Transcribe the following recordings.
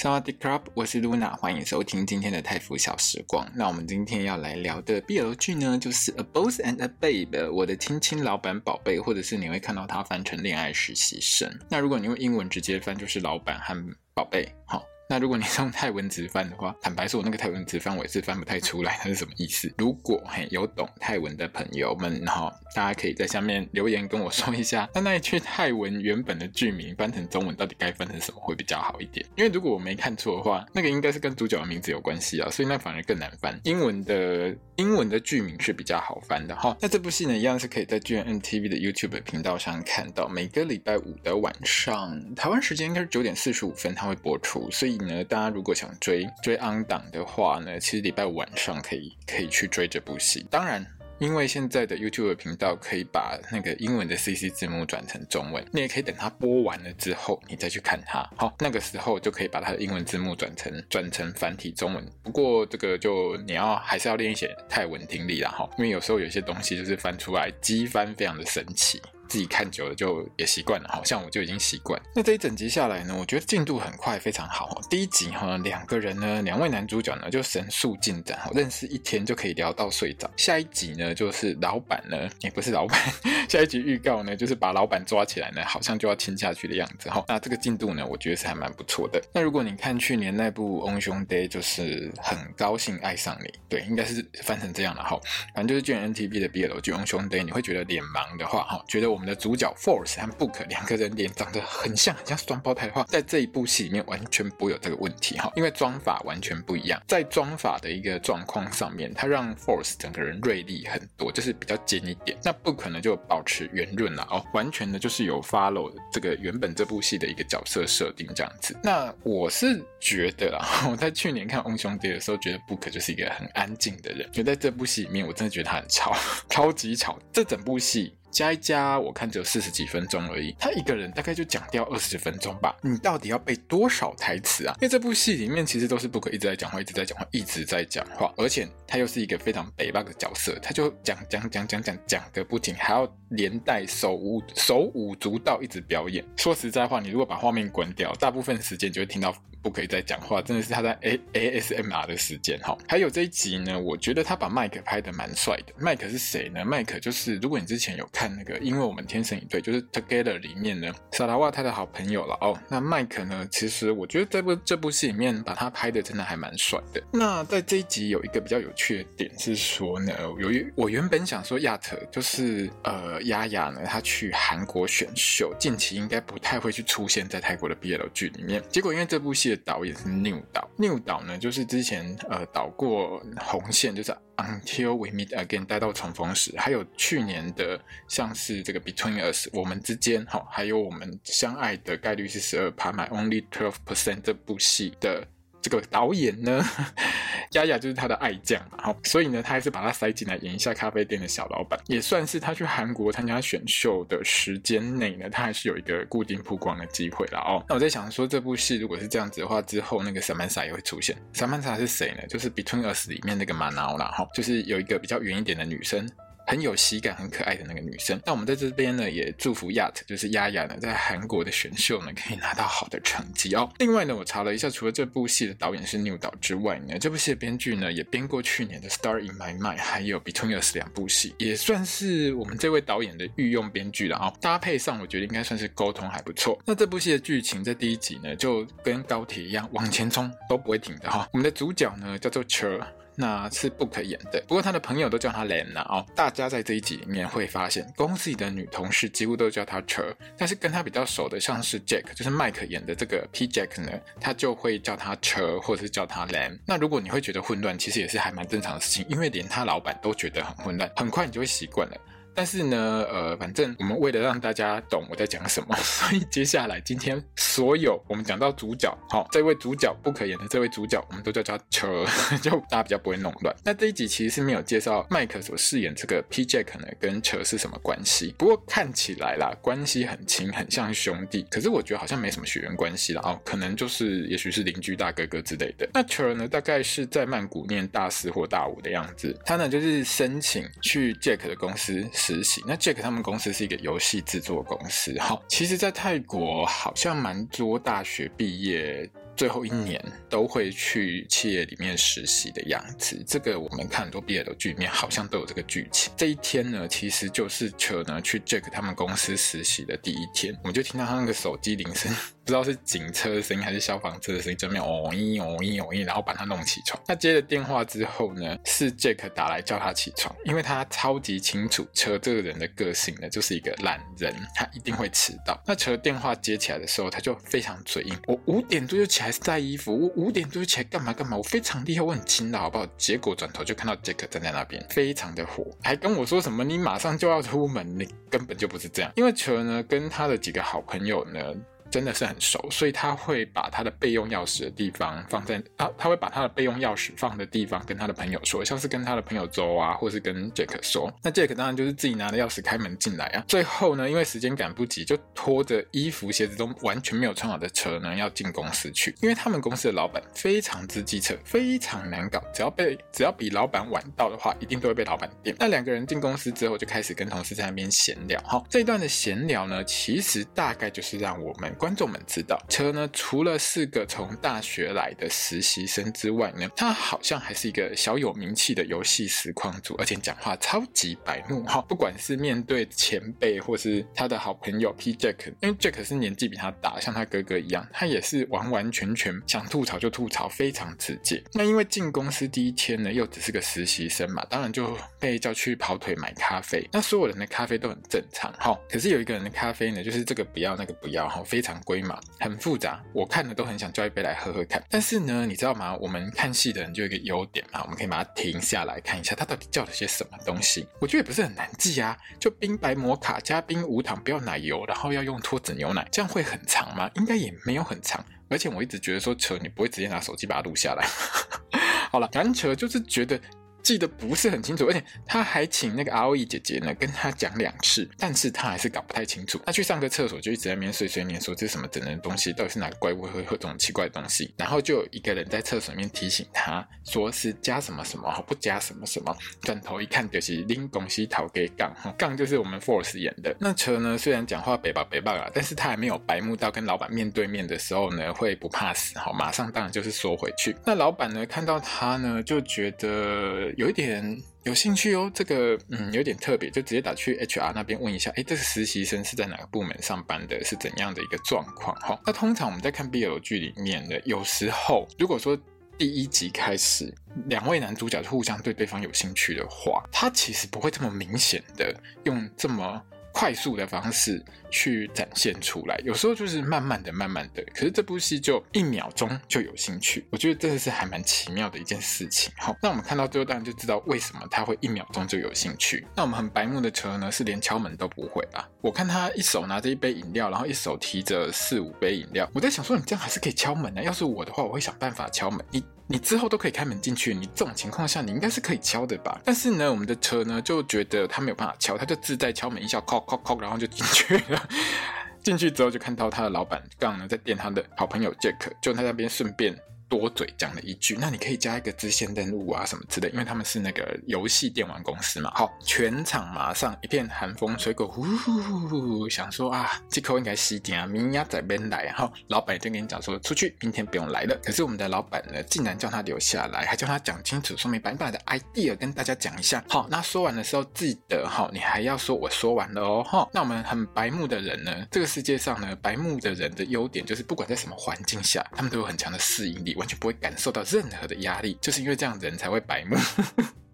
萨瓦迪卡，我是露娜，欢迎收听今天的泰服小时光。那我们今天要来聊的 BL 剧呢，就是《A Boss and a Babe》，我的亲亲老板宝贝，或者是你会看到它翻成恋爱实习生。那如果你用英文直接翻，就是老板和宝贝，好。那如果你用泰文直翻的话，坦白说，我那个泰文直翻我也是翻不太出来，它是什么意思？如果嘿有懂泰文的朋友们哈，大家可以在下面留言跟我说一下，那那一句泰文原本的剧名翻成中文到底该翻成什么会比较好一点？因为如果我没看错的话，那个应该是跟主角的名字有关系啊，所以那反而更难翻。英文的英文的剧名是比较好翻的哈。那这部戏呢，一样是可以在 GMMTV 的 YouTube 频道上看到，每个礼拜五的晚上，台湾时间应该是九点四十五分，它会播出，所以。呢，大家如果想追追 on 档的话呢，其实礼拜五晚上可以可以去追这部戏。当然，因为现在的 YouTube 频道可以把那个英文的 CC 字幕转成中文，你也可以等它播完了之后，你再去看它。好，那个时候就可以把它的英文字幕转成转成繁体中文。不过这个就你要还是要练一些泰文听力啦，哈，因为有时候有些东西就是翻出来机翻非常的神奇。自己看久了就也习惯了，好像我就已经习惯。那这一整集下来呢，我觉得进度很快，非常好。第一集哈，两个人呢，两位男主角呢就神速进展，认识一天就可以聊到睡着。下一集呢，就是老板呢，也不是老板，下一集预告呢，就是把老板抓起来呢，好像就要亲下去的样子哈。那这个进度呢，我觉得是还蛮不错的。那如果你看去年那部《翁兄爹》，就是很高兴爱上你，对，应该是翻成这样了哈。反正就是 G N T B 的 BL 剧《翁兄爹》，你会觉得脸盲的话哈，觉得我。我们的主角 Force 和 Book 两个人脸长得很像，很像双胞胎的话，在这一部戏里面完全不会有这个问题哈，因为妆法完全不一样。在妆法的一个状况上面，它让 Force 整个人锐利很多，就是比较尖一点。那 Book 呢就保持圆润了哦，完全的就是有 follow 这个原本这部戏的一个角色设定这样子。那我是觉得啦，我在去年看《翁兄弟》的时候，觉得 Book 就是一个很安静的人，就在这部戏里面，我真的觉得他很吵，超级吵。这整部戏。加一加，我看只有四十几分钟而已。他一个人大概就讲掉二十分钟吧。你到底要背多少台词啊？因为这部戏里面其实都是 Book 一直在讲话，一直在讲话，一直在讲话，而且他又是一个非常北霸的角色，他就讲讲讲讲讲讲个不停，还要连带手舞手舞足蹈一直表演。说实在话，你如果把画面关掉，大部分时间就会听到。不可以再讲话，真的是他在 A A S M R 的时间哈。还有这一集呢，我觉得他把麦克拍的蛮帅的。麦克是谁呢？麦克就是如果你之前有看那个，因为我们天生一对，就是 Together 里面呢，萨拉瓦他的好朋友了哦。那麦克呢，其实我觉得这部这部戏里面把他拍的真的还蛮帅的。那在这一集有一个比较有趣的点是说呢，由于我原本想说亚特就是呃亚亚呢，他去韩国选秀，近期应该不太会去出现在泰国的 BL 剧里面。结果因为这部戏。导演是 New 导，New 导呢，就是之前呃导过红线，就是 Until We Meet Again 待到重逢时，还有去年的像是这个 Between Us 我们之间，哈，还有我们相爱的概率是十二趴，My Only Twelve Percent 这部戏的。这个导演呢，丫丫就是他的爱将嘛，好，所以呢，他还是把他塞进来演一下咖啡店的小老板，也算是他去韩国参加选秀的时间内呢，他还是有一个固定曝光的机会了哦。那我在想说，这部戏如果是这样子的话，之后那个萨曼莎也会出现。萨曼莎是谁呢？就是《Between Us》里面那个玛瑙啦，哈，就是有一个比较圆一点的女生。很有喜感、很可爱的那个女生。那我们在这边呢，也祝福亚特，就是亚亚呢，在韩国的选秀呢，可以拿到好的成绩哦。另外呢，我查了一下，除了这部戏的导演是 New 导之外呢，这部戏的编剧呢，也编过去年的《Star in My Mind》还有《Between Us》两部戏，也算是我们这位导演的御用编剧了啊。搭配上，我觉得应该算是沟通还不错。那这部戏的剧情在第一集呢，就跟高铁一样往前冲，都不会停的哈。我们的主角呢，叫做 Cher。那是不可言的，不过他的朋友都叫他 Len 啊。哦，大家在这一集里面会发现，公司里的女同事几乎都叫他 Cher，但是跟他比较熟的，像是 Jack，就是麦克演的这个 P Jack 呢，他就会叫他 Cher，或者是叫他 Len。那如果你会觉得混乱，其实也是还蛮正常的事情，因为连他老板都觉得很混乱，很快你就会习惯了。但是呢，呃，反正我们为了让大家懂我在讲什么，所以接下来今天所有我们讲到主角，好、哦，这位主角不可言的这位主角，我们都叫他车，就大家比较不会弄乱。那这一集其实是没有介绍麦克所饰演这个 P Jack 呢跟车是什么关系，不过看起来啦，关系很亲，很像兄弟。可是我觉得好像没什么血缘关系了哦，可能就是也许是邻居大哥哥之类的。那车呢，大概是在曼谷念大四或大五的样子，他呢就是申请去 Jack 的公司实习。那 Jack 他们公司是一个游戏制作公司，哈，其实，在泰国好像蛮多大学毕业。最后一年都会去企业里面实习的样子，这个我们看很多毕业的剧里面好像都有这个剧情。这一天呢，其实就是车呢去 Jack 他们公司实习的第一天，我们就听到他那个手机铃声。不知道是警车的声音还是消防车的声音，就那边哦咦哦咦哦咦，然后把他弄起床。他接了电话之后呢，是 Jack 打来叫他起床，因为他超级清楚车这个人的个性呢，就是一个懒人，他一定会迟到。那车电话接起来的时候，他就非常嘴硬，我五点多就起来晒衣服，我五点多就起来干嘛干嘛，我非常厉害，我很勤劳，好不好？结果转头就看到 Jack 站在那边，非常的火，还跟我说什么你马上就要出门，你根本就不是这样。因为车呢跟他的几个好朋友呢。真的是很熟，所以他会把他的备用钥匙的地方放在他，他会把他的备用钥匙放的地方跟他的朋友说，像是跟他的朋友周啊，或是跟杰克说。那杰克当然就是自己拿着钥匙开门进来啊。最后呢，因为时间赶不及，就拖着衣服鞋子都完全没有穿好的车呢，要进公司去。因为他们公司的老板非常之机车，非常难搞，只要被只要比老板晚到的话，一定都会被老板电。那两个人进公司之后，就开始跟同事在那边闲聊。好，这一段的闲聊呢，其实大概就是让我们。观众们知道，车呢除了是个从大学来的实习生之外呢，他好像还是一个小有名气的游戏实况主，而且讲话超级白目哈。不管是面对前辈或是他的好朋友 P Jack，因为 Jack 是年纪比他大，像他哥哥一样，他也是完完全全想吐槽就吐槽，非常直接。那因为进公司第一天呢，又只是个实习生嘛，当然就被叫去跑腿买咖啡。那所有人的咖啡都很正常哈，可是有一个人的咖啡呢，就是这个不要那个不要哈，非常。常规嘛，很复杂，我看了都很想叫一杯来喝喝看。但是呢，你知道吗？我们看戏的人就有一个优点嘛，我们可以把它停下来看一下，它到底叫了些什么东西。我觉得也不是很难记啊，就冰白摩卡加冰无糖，不要奶油，然后要用脱脂牛奶，这样会很长吗？应该也没有很长。而且我一直觉得说，扯你不会直接拿手机把它录下来。好了，难扯就是觉得。记得不是很清楚，而且他还请那个 ROE 姐姐呢跟他讲两次，但是他还是搞不太清楚。他去上个厕所就一直在那边碎碎念说，这是什么整人的东西，到底是哪个怪物会喝这种奇怪的东西？然后就有一个人在厕所里面提醒他，说是加什么什么，不加什么什么。转头一看就是拎东西逃给杠，杠就是我们 Force 演的。那车呢，虽然讲话北吧北吧啊，但是他还没有白目到跟老板面对面的时候呢会不怕死，好，马上当然就是缩回去。那老板呢看到他呢就觉得。有一点有兴趣哦，这个嗯有点特别，就直接打去 HR 那边问一下，哎，这个实习生是在哪个部门上班的，是怎样的一个状况？哈，那通常我们在看 BL 剧里面的，有时候如果说第一集开始两位男主角互相对对方有兴趣的话，他其实不会这么明显的用这么。快速的方式去展现出来，有时候就是慢慢的、慢慢的。可是这部戏就一秒钟就有兴趣，我觉得真的是还蛮奇妙的一件事情。好，那我们看到最后，当然就知道为什么他会一秒钟就有兴趣。那我们很白目的车呢，是连敲门都不会啊。我看他一手拿着一杯饮料，然后一手提着四五杯饮料，我在想说，你这样还是可以敲门的。要是我的话，我会想办法敲门。你。你之后都可以开门进去，你这种情况下你应该是可以敲的吧？但是呢，我们的车呢就觉得他没有办法敲，他就自带敲门音效，敲敲敲，然后就进去了。进去之后就看到他的老板刚刚呢在电他的好朋友杰克就他那边顺便。多嘴讲了一句，那你可以加一个支线任务啊什么之类，因为他们是那个游戏电玩公司嘛。好，全场马上一片寒风吹过，呼呼呼呼呼，想说啊，这口应该吸点啊，明天在边来。然后老板就跟你讲说，出去，明天不用来了。可是我们的老板呢，竟然叫他留下来，还叫他讲清楚，说明白，你把你的 idea 跟大家讲一下。好，那说完的时候记得哈，你还要说我说完了哦。哈，那我们很白目的人呢，这个世界上呢，白目的人的优点就是不管在什么环境下，他们都有很强的适应力。完全不会感受到任何的压力，就是因为这样人才会白目。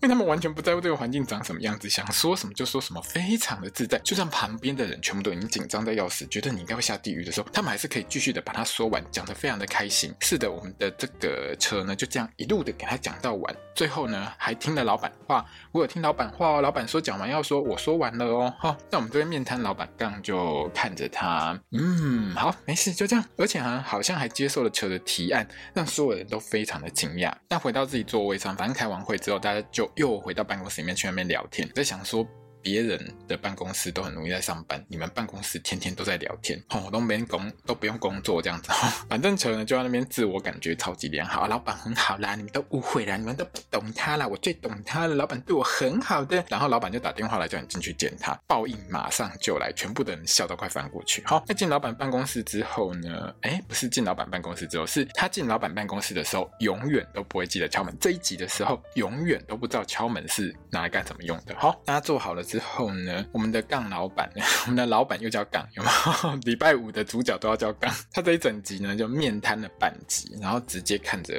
因为他们完全不在乎这个环境长什么样子，想说什么就说什么，非常的自在。就算旁边的人全部都已经紧张的要死，觉得你应该会下地狱的时候，他们还是可以继续的把它说完，讲得非常的开心。是的，我们的这个车呢就这样一路的给他讲到完，最后呢还听了老板话，我有听老板话哦，老板说讲完要说我说完了哦，哈，那我们这边面摊老板杠就看着他，嗯，好，没事，就这样，而且好像还接受了车的提案，让所有人都非常的惊讶。那回到自己座位上，反正开完会之后，大家就又回到办公室里面去那边聊天，在想说。别人的办公室都很容易在上班，你们办公室天天都在聊天，哦，都没工都不用工作这样子，哦 反正车呢就在那边自我感觉超级良好，老板很好啦，你们都误会啦，你们都不懂他啦，我最懂他了，老板对我很好的，然后老板就打电话来叫你进去见他，报应马上就来，全部的人笑到快翻过去。好，那进老板办公室之后呢？哎，不是进老板办公室之后，是他进老板办公室的时候，永远都不会记得敲门。这一集的时候，永远都不知道敲门是拿来干什么用的。好，大家做好了之后呢，我们的杠老板，我们的老板又叫杠，有没有？礼拜五的主角都要叫杠。他这一整集呢，就面瘫了半集，然后直接看着。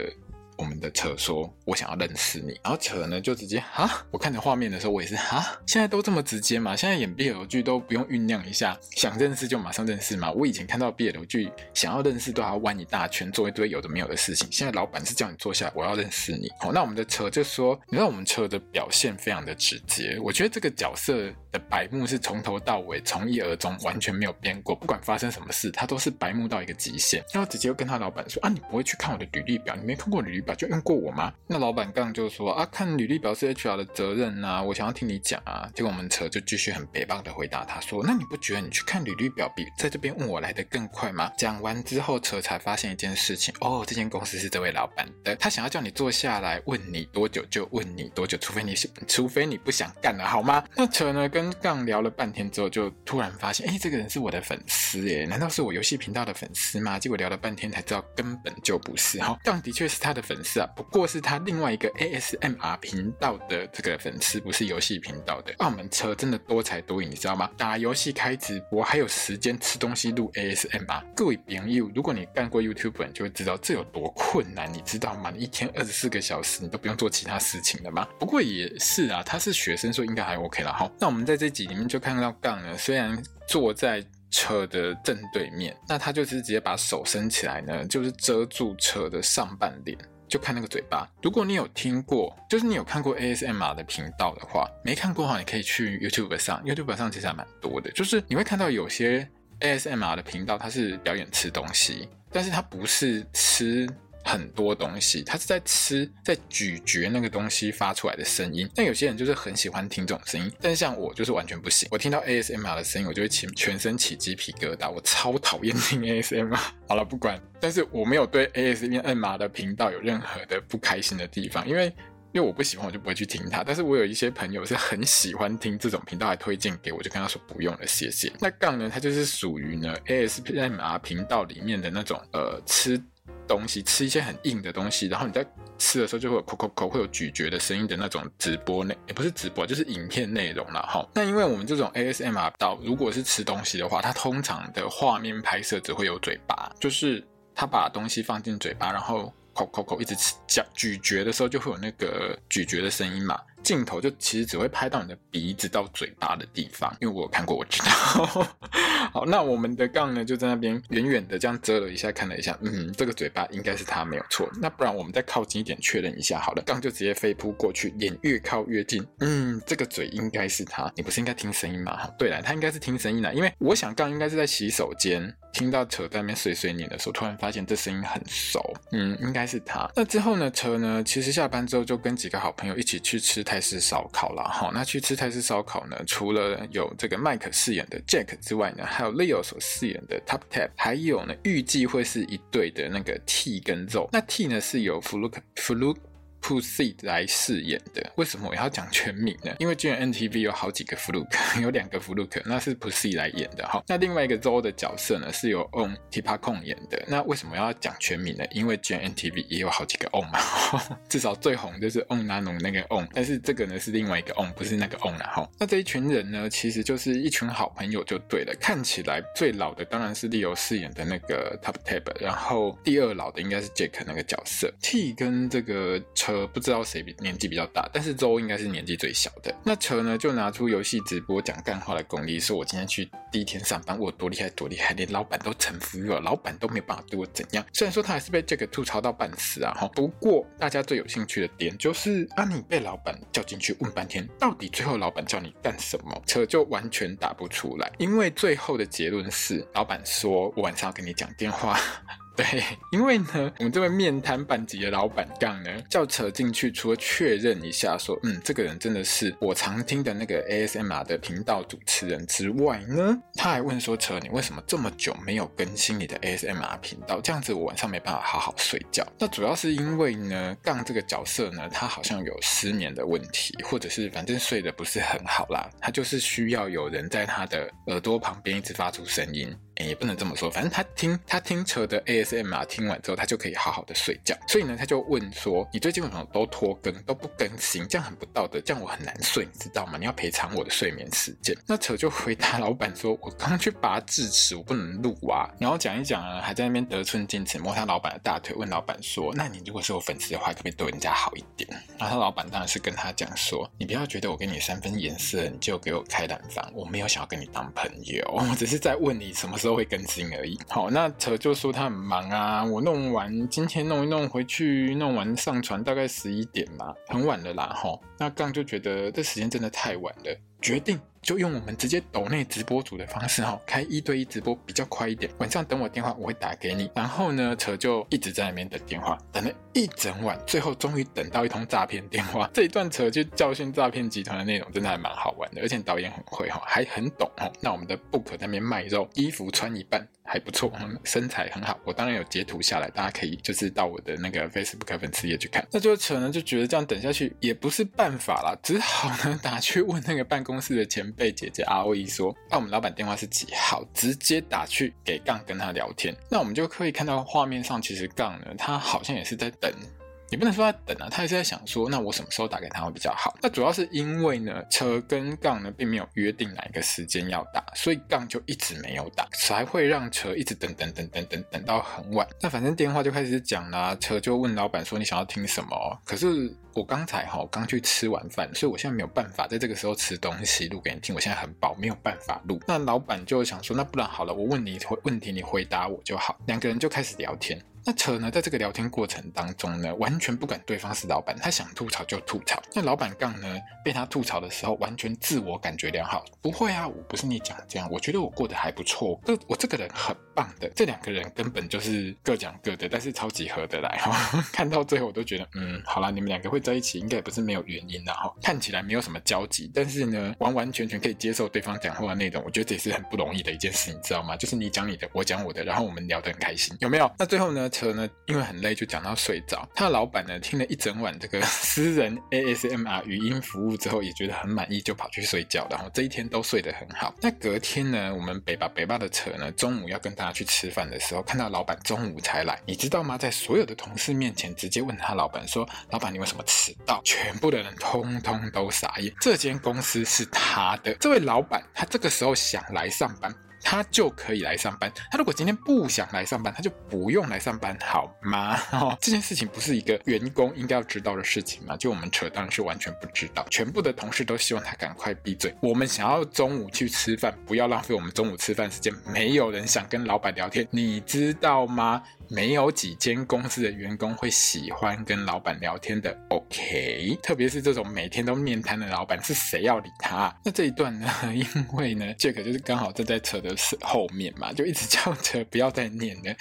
我们的车说：“我想要认识你。”然后车呢就直接哈，我看着画面的时候，我也是哈。现在都这么直接嘛？现在演 BL 剧都不用酝酿一下，想认识就马上认识嘛？我以前看到 BL 剧，想要认识都要弯一大圈，做一堆有的没有的事情。现在老板是叫你坐下，我要认识你。好，那我们的车就说：“你知道我们车的表现非常的直接。我觉得这个角色的白目是从头到尾，从一而终，完全没有变过。不管发生什么事，他都是白目到一个极限。然后直接跟他老板说：啊，你不会去看我的履历表？你没看过履历？”就用过我吗？那老板刚刚就说啊，看履历表是 HR 的责任呐、啊，我想要听你讲啊。结果我们车就继续很北棒的回答他说，那你不觉得你去看履历表比在这边问我来得更快吗？讲完之后，车才发现一件事情哦，这间公司是这位老板的，他想要叫你坐下来问你多久就问你多久，除非你是除非你不想干了好吗？那车呢跟杠聊了半天之后，就突然发现，哎，这个人是我的粉丝耶，难道是我游戏频道的粉丝吗？结果聊了半天才知道根本就不是哈，杠的确是他的粉粉丝啊。不过是他另外一个 ASMR 频道的这个粉丝，不是游戏频道的。澳门车真的多才多艺，你知道吗？打游戏开直播，还有时间吃东西录 ASMR。各位朋友，如果你干过 YouTube，你就会知道这有多困难，你知道吗？你一天二十四个小时，你都不用做其他事情了吗？不过也是啊，他是学生，所以应该还 OK 了。好，那我们在这集里面就看到杠呢，虽然坐在车的正对面，那他就是直接把手伸起来呢，就是遮住车的上半脸。就看那个嘴巴。如果你有听过，就是你有看过 ASMR 的频道的话，没看过的话，你可以去 YouTube 上，YouTube 上其实还蛮多的。就是你会看到有些 ASMR 的频道，它是表演吃东西，但是它不是吃。很多东西，他是在吃，在咀嚼那个东西发出来的声音。但有些人就是很喜欢听这种声音，但像我就是完全不行。我听到 ASMR 的声音，我就会起全身起鸡皮疙瘩。我超讨厌听 ASMR。好了，不管，但是我没有对 ASMR 的频道有任何的不开心的地方，因为因为我不喜欢，我就不会去听它。但是我有一些朋友是很喜欢听这种频道，还推荐给我，就跟他说不用了，谢谢。那杠呢，它就是属于呢 ASMR 频道里面的那种呃吃。东西吃一些很硬的东西，然后你在吃的时候就会有口口口会有咀嚼的声音的那种直播内，也不是直播，就是影片内容了哈。那因为我们这种 ASMR 到，如果是吃东西的话，它通常的画面拍摄只会有嘴巴，就是他把东西放进嘴巴，然后口口口一直吃嚼咀嚼的时候就会有那个咀嚼的声音嘛。镜头就其实只会拍到你的鼻子到嘴巴的地方，因为我有看过，我知道。好，那我们的杠呢，就在那边远远的这样遮了一下，看了一下，嗯，这个嘴巴应该是他没有错。那不然我们再靠近一点确认一下好了。杠就直接飞扑过去，脸越靠越近，嗯，这个嘴应该是他。你不是应该听声音吗？对了，他应该是听声音的，因为我想杠应该是在洗手间听到车在那边碎碎念的时候，突然发现这声音很熟，嗯，应该是他。那之后呢，车呢，其实下班之后就跟几个好朋友一起去吃泰式烧烤了哈，那去吃泰式烧烤呢，除了有这个麦克饰演的 Jack 之外呢，还有 Leo 所饰演的 Top Tap，还有呢，预计会是一对的那个 T 跟 Z 那 T 呢是由 Fluke Fluke。Pussy 来饰演的，为什么我要讲全名呢？因为 GMMTV 有好几个 Fluke，有两个 Fluke，那是 Pussy 来演的哈。那另外一个 Zo 的角色呢，是由 On Tipacon 演的。那为什么要讲全名呢？因为 GMMTV 也有好几个 On 嘛，至少最红就是 On Nano 那个 On，但是这个呢是另外一个 On，不是那个 On 啦哈。那这一群人呢，其实就是一群好朋友就对了。看起来最老的当然是 Leo 饰演的那个 Top Tab，然后第二老的应该是 Jack 那个角色。T 跟这个车。不知道谁比年纪比较大，但是周应该是年纪最小的。那车呢就拿出游戏直播讲干话的功力，说我今天去第一天上班，我多厉害多厉害，连老板都臣服于我，老板都没有办法对我怎样。虽然说他还是被这个吐槽到半死啊哈，不过大家最有兴趣的点就是啊，你被老板叫进去问半天，到底最后老板叫你干什么？车就完全答不出来，因为最后的结论是，老板说我晚上要跟你讲电话。对，因为呢，我们这位面瘫半级的老板杠呢，叫扯进去，除了确认一下说，嗯，这个人真的是我常听的那个 ASMR 的频道主持人之外呢，他还问说，扯，你为什么这么久没有更新你的 ASMR 频道？这样子我晚上没办法好好睡觉。那主要是因为呢，杠这个角色呢，他好像有失眠的问题，或者是反正睡得不是很好啦，他就是需要有人在他的耳朵旁边一直发出声音。也不能这么说，反正他听他听车的 ASMR 听完之后，他就可以好好的睡觉。所以呢，他就问说：“你最近为什么都拖更，都不更新？这样很不道德，这样我很难睡，你知道吗？你要赔偿我的睡眠时间。”那车就回答老板说：“我刚去拔智齿，我不能录啊。”然后讲一讲啊，还在那边得寸进尺，摸他老板的大腿，问老板说：“那你如果是我粉丝的话，可不可以对人家好一点？”然后他老板当然是跟他讲说：“你不要觉得我给你三分颜色，你就给我开染房，我没有想要跟你当朋友，我只是在问你什么时都会更新而已。好，那扯就说他很忙啊，我弄完今天弄一弄回去，弄完上传大概十一点嘛，很晚了啦。吼，那杠就觉得这时间真的太晚了，决定。就用我们直接抖内直播组的方式哈，开一对一直播比较快一点。晚上等我电话，我会打给你。然后呢，扯就一直在那边等电话，等了一整晚，最后终于等到一通诈骗电话。这一段扯就教训诈骗集团的内容，真的还蛮好玩的，而且导演很会哈，还很懂哈。那我们的 Book 那边卖肉，衣服穿一半。还不错，身材很好。我当然有截图下来，大家可以就是到我的那个 Facebook 粉丝页去看。那就扯呢就觉得这样等下去也不是办法啦，只好呢打去问那个办公室的前被姐姐阿威说：“那、我们老板电话是几号？”直接打去给杠跟他聊天。那我们就可以看到画面上，其实杠呢，他好像也是在等。你不能说他等啊，他也是在想说，那我什么时候打给他会比较好？那主要是因为呢，车跟杠呢并没有约定哪一个时间要打，所以杠就一直没有打，才会让车一直等等等等等等到很晚。那反正电话就开始讲啦，车就问老板说，你想要听什么？可是我刚才哈刚去吃完饭，所以我现在没有办法在这个时候吃东西录给你听，我现在很饱，没有办法录。那老板就想说，那不然好了，我问你问题，你回答我就好。两个人就开始聊天。那扯呢，在这个聊天过程当中呢，完全不管对方是老板，他想吐槽就吐槽。那老板杠呢，被他吐槽的时候，完全自我感觉良好。不会啊，我不是你讲这样，我觉得我过得还不错。这我这个人很棒的。这两个人根本就是各讲各的，但是超级合得来哈。看到最后我都觉得，嗯，好啦，你们两个会在一起，应该也不是没有原因的哈。看起来没有什么交集，但是呢，完完全全可以接受对方讲话的内容，我觉得这也是很不容易的一件事，你知道吗？就是你讲你的，我讲我的，然后我们聊得很开心，有没有？那最后呢，车呢？因为很累，就讲到睡着。他的老板呢，听了一整晚这个 私人 ASMR 语音服务之后，也觉得很满意，就跑去睡觉。然后这一天都睡得很好。那隔天呢，我们北巴北巴的车呢，中午要跟他拿去吃饭的时候，看到老板中午才来，你知道吗？在所有的同事面前，直接问他老板说：“老板，你为什么迟到？”全部的人通通都傻眼。这间公司是他的，这位老板他这个时候想来上班。他就可以来上班。他如果今天不想来上班，他就不用来上班，好吗？哦，这件事情不是一个员工应该要知道的事情吗？就我们扯当然是完全不知道。全部的同事都希望他赶快闭嘴。我们想要中午去吃饭，不要浪费我们中午吃饭时间。没有人想跟老板聊天，你知道吗？没有几间公司的员工会喜欢跟老板聊天的，OK？特别是这种每天都面瘫的老板，是谁要理他？那这一段呢？因为呢，Jack 就是刚好站在扯的后面嘛，就一直叫扯不要再念了，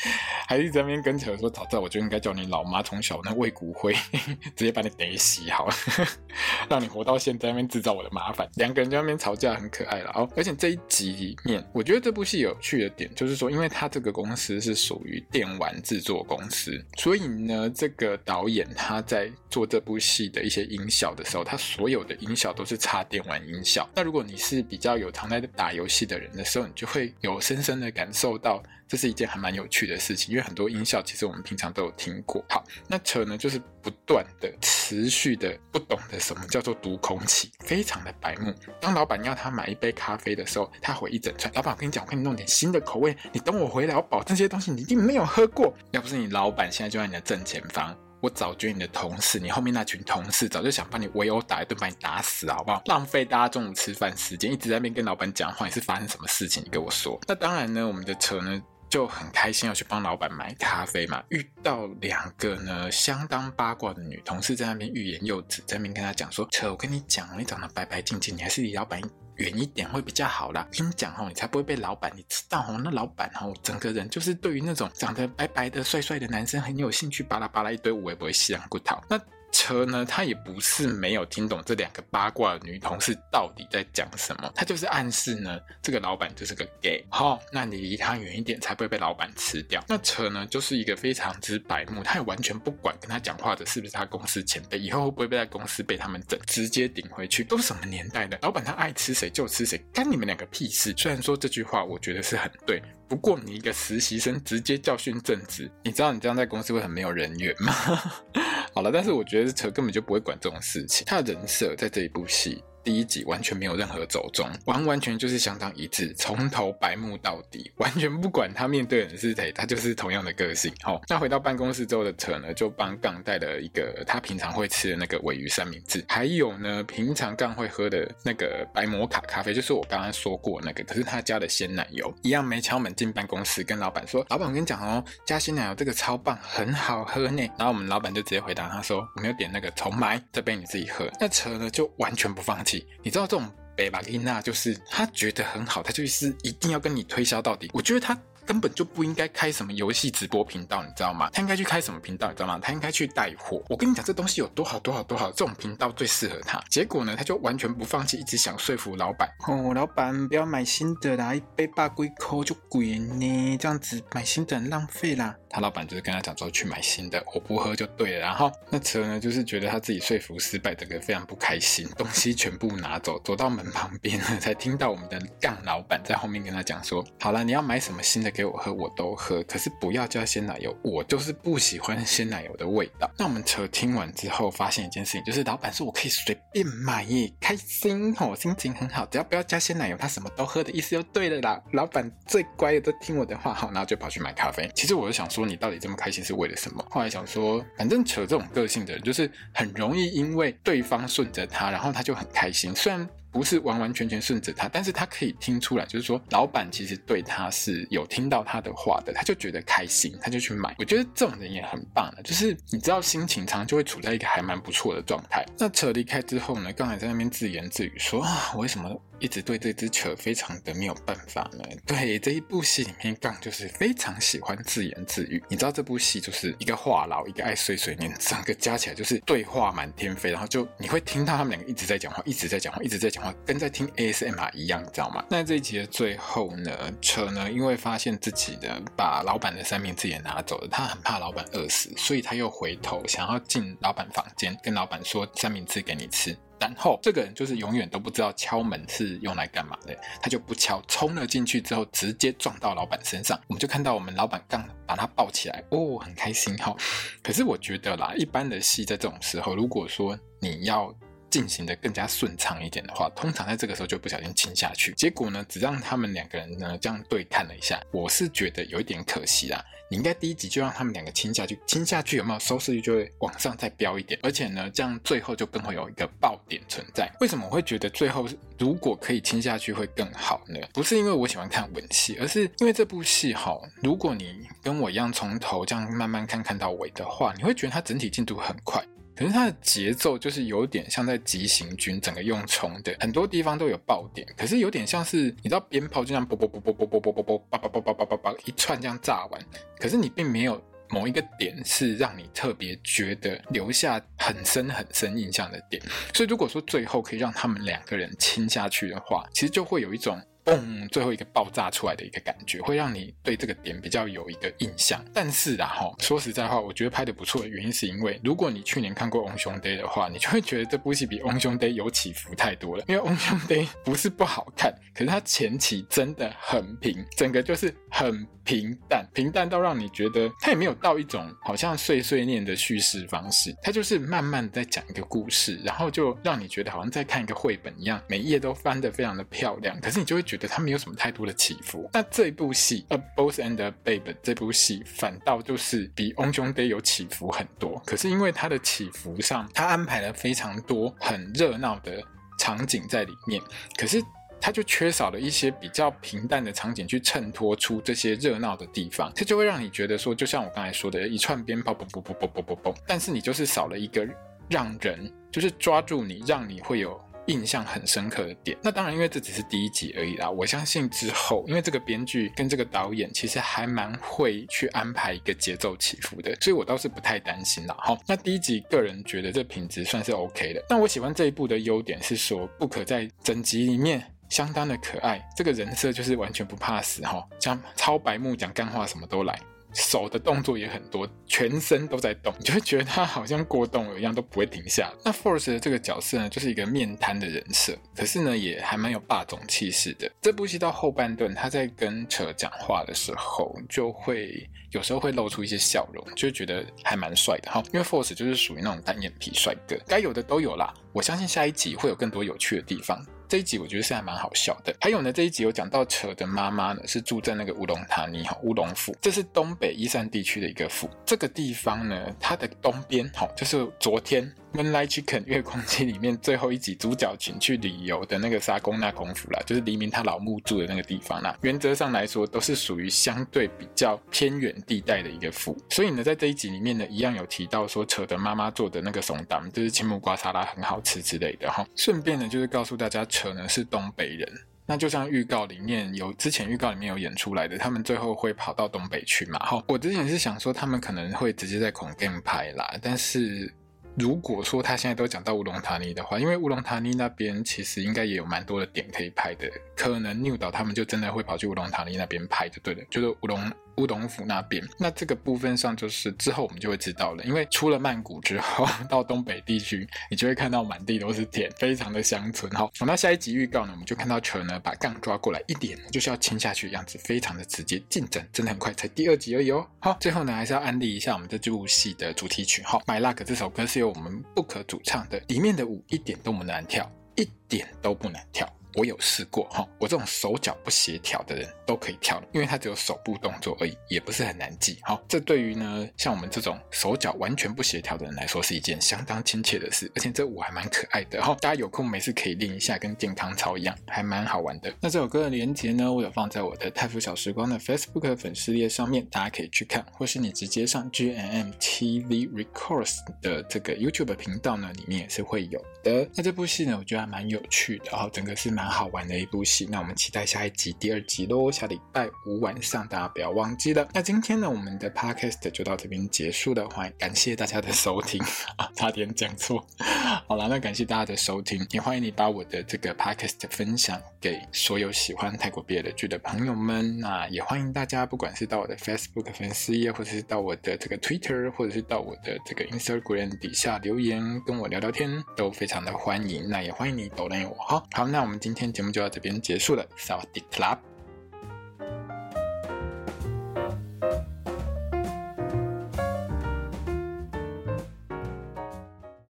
还一直在那边跟扯说：“早知道我就应该叫你老妈从小那喂骨灰，直接把你逮死好了，让你活到现在那边制造我的麻烦。”两个人在那边吵架，很可爱了哦。而且这一集里面，我觉得这部戏有趣的点就是说，因为他这个公司是属于电玩。制作公司，所以呢，这个导演他在做这部戏的一些音效的时候，他所有的音效都是插电玩音效。那如果你是比较有常在打游戏的人的时候，你就会有深深的感受到。这是一件还蛮有趣的事情，因为很多音效其实我们平常都有听过。好，那车呢，就是不断的、持续的不懂得什么叫做读空气，非常的白目。当老板要他买一杯咖啡的时候，他回一整串：“老板，我跟你讲，我给你弄点新的口味，你等我回来，我保证这些东西你一定没有喝过。要不是你老板现在就在你的正前方。”我早觉得你的同事，你后面那群同事早就想把你围殴打一顿，把你打死，好不好？浪费大家中午吃饭时间，一直在那边跟老板讲话，你是发生什么事情？你跟我说。那当然呢，我们的车呢就很开心要去帮老板买咖啡嘛。遇到两个呢相当八卦的女同事在那边欲言又止，在那边跟他讲说：“扯，我跟你讲，你长得白白净净，你还是离老板。”远一点会比较好啦，跟你讲哦，你才不会被老板，你知道哦，那老板哦，整个人就是对于那种长得白白的、帅帅的男生很有兴趣，巴拉巴拉一堆，我也不会稀烂骨头。那。车呢，他也不是没有听懂这两个八卦女同事到底在讲什么，他就是暗示呢，这个老板就是个 gay。好，那你离他远一点，才不会被老板吃掉。那车呢，就是一个非常之白目，他也完全不管跟他讲话的是不是他公司前辈，以后会不会被在公司被他们整，直接顶回去。都什么年代的，老板他爱吃谁就吃谁，干你们两个屁事。虽然说这句话我觉得是很对，不过你一个实习生直接教训正职，你知道你这样在公司会很没有人缘吗？好了，但是我觉得车根本就不会管这种事情。他的人设在这一部戏。第一集完全没有任何走钟，完完全就是相当一致，从头白目到底，完全不管他面对的是谁，他就是同样的个性。好，那回到办公室之后的车呢，就帮杠带了一个他平常会吃的那个鮪鱼三明治，还有呢，平常杠会喝的那个白摩卡咖啡，就是我刚刚说过那个，可是他加的鲜奶油，一样没敲门进办公室，跟老板说：“老板，我跟你讲哦，加鲜奶油这个超棒，很好喝呢。”然后我们老板就直接回答他说：“我没有点那个，重买，这杯你自己喝。”那车呢就完全不放弃。你知道这种北巴丽娜就是他觉得很好，他就是一定要跟你推销到底。我觉得他。根本就不应该开什么游戏直播频道，你知道吗？他应该去开什么频道，你知道吗？他应该去带货。我跟你讲，这东西有多好多好多好，这种频道最适合他。结果呢，他就完全不放弃，一直想说服老板。哦，老板不要买新的啦，一杯八龟扣就贵呢，这样子买新的很浪费啦。他老板就是跟他讲说去买新的，我不喝就对了。然后那车呢，就是觉得他自己说服失败，整个非常不开心，东西全部拿走，走到门旁边呢，才听到我们的杠老板在后面跟他讲说：好了，你要买什么新的？给我喝，我都喝，可是不要加鲜奶油，我就是不喜欢鲜奶油的味道。那我们车听完之后，发现一件事情，就是老板说我可以随便买耶，开心哦，心情很好，只要不要加鲜奶油，他什么都喝的意思就对了啦。老板最乖的，都听我的话，好，然后就跑去买咖啡。其实我就想说，你到底这么开心是为了什么？后来想说，反正扯这种个性的人，就是很容易因为对方顺着他，然后他就很开心，虽然。不是完完全全顺着他，但是他可以听出来，就是说老板其实对他是有听到他的话的，他就觉得开心，他就去买。我觉得这种人也很棒的，就是你知道心情常常就会处在一个还蛮不错的状态。那车离开之后呢，刚才在那边自言自语说啊，我为什么一直对这只车非常的没有办法呢？对，这一部戏里面杠就是非常喜欢自言自语。你知道这部戏就是一个话痨，一个爱碎碎念，整个加起来就是对话满天飞，然后就你会听到他们两个一直在讲话，一直在讲话，一直在讲话。跟在听 ASMR 一样，你知道吗？那这一集的最后呢，车呢，因为发现自己的把老板的三明治也拿走了，他很怕老板饿死，所以他又回头想要进老板房间，跟老板说三明治给你吃。然后这个人就是永远都不知道敲门是用来干嘛的，他就不敲，冲了进去之后直接撞到老板身上。我们就看到我们老板刚把他抱起来，哦，很开心哈。可是我觉得啦，一般的戏在这种时候，如果说你要。进行的更加顺畅一点的话，通常在这个时候就不小心亲下去，结果呢，只让他们两个人呢这样对看了一下，我是觉得有一点可惜啦。你应该第一集就让他们两个亲下去，亲下去有没有收视率就会往上再飙一点，而且呢，这样最后就更会有一个爆点存在。为什么我会觉得最后如果可以亲下去会更好呢？不是因为我喜欢看吻戏，而是因为这部戏哈，如果你跟我一样从头这样慢慢看看到尾的话，你会觉得它整体进度很快。可是它的节奏就是有点像在急行军，整个用冲的，很多地方都有爆点。可是有点像是你知道鞭炮就这样啵啵啵啵啵啵啵啵啵叭叭一串这样炸完，可是你并没有某一个点是让你特别觉得留下很深很深印象的点。所以如果说最后可以让他们两个人亲下去的话，其实就会有一种。嘣！最后一个爆炸出来的一个感觉，会让你对这个点比较有一个印象。但是啊，哈，说实在话，我觉得拍的不错的原因是因为，如果你去年看过《翁兄弟》的话，你就会觉得这部戏比《翁兄弟》有起伏太多了。因为《翁兄弟》不是不好看，可是它前期真的很平，整个就是很平淡，平淡到让你觉得它也没有到一种好像碎碎念的叙事方式，它就是慢慢在讲一个故事，然后就让你觉得好像在看一个绘本一样，每一页都翻得非常的漂亮。可是你就会觉觉得它没有什么太多的起伏。那这部戏《A Boss and a Babe》这部戏反倒就是比《Om Jong Day》有起伏很多。可是因为它的起伏上，它安排了非常多很热闹的场景在里面，可是。它就缺少了一些比较平淡的场景去衬托出这些热闹的地方，这就会让你觉得说，就像我刚才说的，一串鞭炮，嘣嘣嘣嘣嘣嘣嘣，但是你就是少了一个让人就是抓住你，让你会有印象很深刻的点。那当然，因为这只是第一集而已啦。我相信之后，因为这个编剧跟这个导演其实还蛮会去安排一个节奏起伏的，所以我倒是不太担心啦。好，那第一集个人觉得这品质算是 OK 的。那我喜欢这一部的优点是说，不可在整集里面。相当的可爱，这个人设就是完全不怕死哈，讲超白目讲干话什么都来，手的动作也很多，全身都在动，你 就会觉得他好像过动了一样，都不会停下。那 Force 的这个角色呢，就是一个面瘫的人设，可是呢也还蛮有霸总气势的。这部戏到后半段，他在跟车讲话的时候，就会有时候会露出一些笑容，就觉得还蛮帅的哈。因为 Force 就是属于那种单眼皮帅哥，该有的都有啦。我相信下一集会有更多有趣的地方。这一集我觉得是还蛮好笑的。还有呢，这一集有讲到扯的妈妈呢是住在那个乌龙塔尼哈乌龙府，这是东北伊山地区的一个府。这个地方呢，它的东边哈就是昨天。Moonlight Chicken 月光机里面最后一集主角群去旅游的那个沙宫那孔府啦，就是黎明他老母住的那个地方啦。原则上来说，都是属于相对比较偏远地带的一个府。所以呢，在这一集里面呢，一样有提到说，扯的妈妈做的那个松当，就是青木瓜沙拉很好吃之类的哈。顺便呢，就是告诉大家，扯呢是东北人。那就像预告里面有，之前预告里面有演出来的，他们最后会跑到东北去嘛？哈，我之前是想说他们可能会直接在孔店拍啦，但是。如果说他现在都讲到乌龙塔尼的话，因为乌龙塔尼那边其实应该也有蛮多的点可以拍的，可能 New 岛他们就真的会跑去乌龙塔尼那边拍就对了，就是乌龙。乌龙府那边，那这个部分上就是之后我们就会知道了。因为出了曼谷之后，到东北地区，你就会看到满地都是田，非常的乡村。好，那下一集预告呢，我们就看到车呢把杠抓过来，一点就是要亲下去的样子，非常的直接，进展真的很快，才第二集而已哦。好，最后呢还是要安利一下我们这部戏的主题曲。好，My Luck 这首歌是由我们 Book 主唱的，里面的舞一点都不难跳，一点都不难跳。我有试过哈，我这种手脚不协调的人都可以跳，因为它只有手部动作而已，也不是很难记。好，这对于呢像我们这种手脚完全不协调的人来说是一件相当亲切的事，而且这舞还蛮可爱的哈。大家有空没事可以练一下，跟健康操一样，还蛮好玩的。那这首歌的连接呢，我有放在我的泰福小时光的 Facebook 粉丝页上面，大家可以去看，或是你直接上 GMM TV Records 的这个 YouTube 频道呢，里面也是会有的。那这部戏呢，我觉得还蛮有趣的，然后整个是蛮。蛮好玩的一部戏，那我们期待下一集第二集喽，下礼拜五晚上大家不要忘记了。那今天呢，我们的 podcast 就到这边结束了，欢迎感谢大家的收听啊，差点讲错。好了，那感谢大家的收听，也欢迎你把我的这个 podcast 分享给所有喜欢泰国 BL 剧的朋友们。那也欢迎大家，不管是到我的 Facebook 粉丝页，或者是到我的这个 Twitter，或者是到我的这个 Instagram 底下留言跟我聊聊天，都非常的欢迎。那也欢迎你抖我哈。好，那我们今。今天节目就到这边结束了，萨瓦迪卡。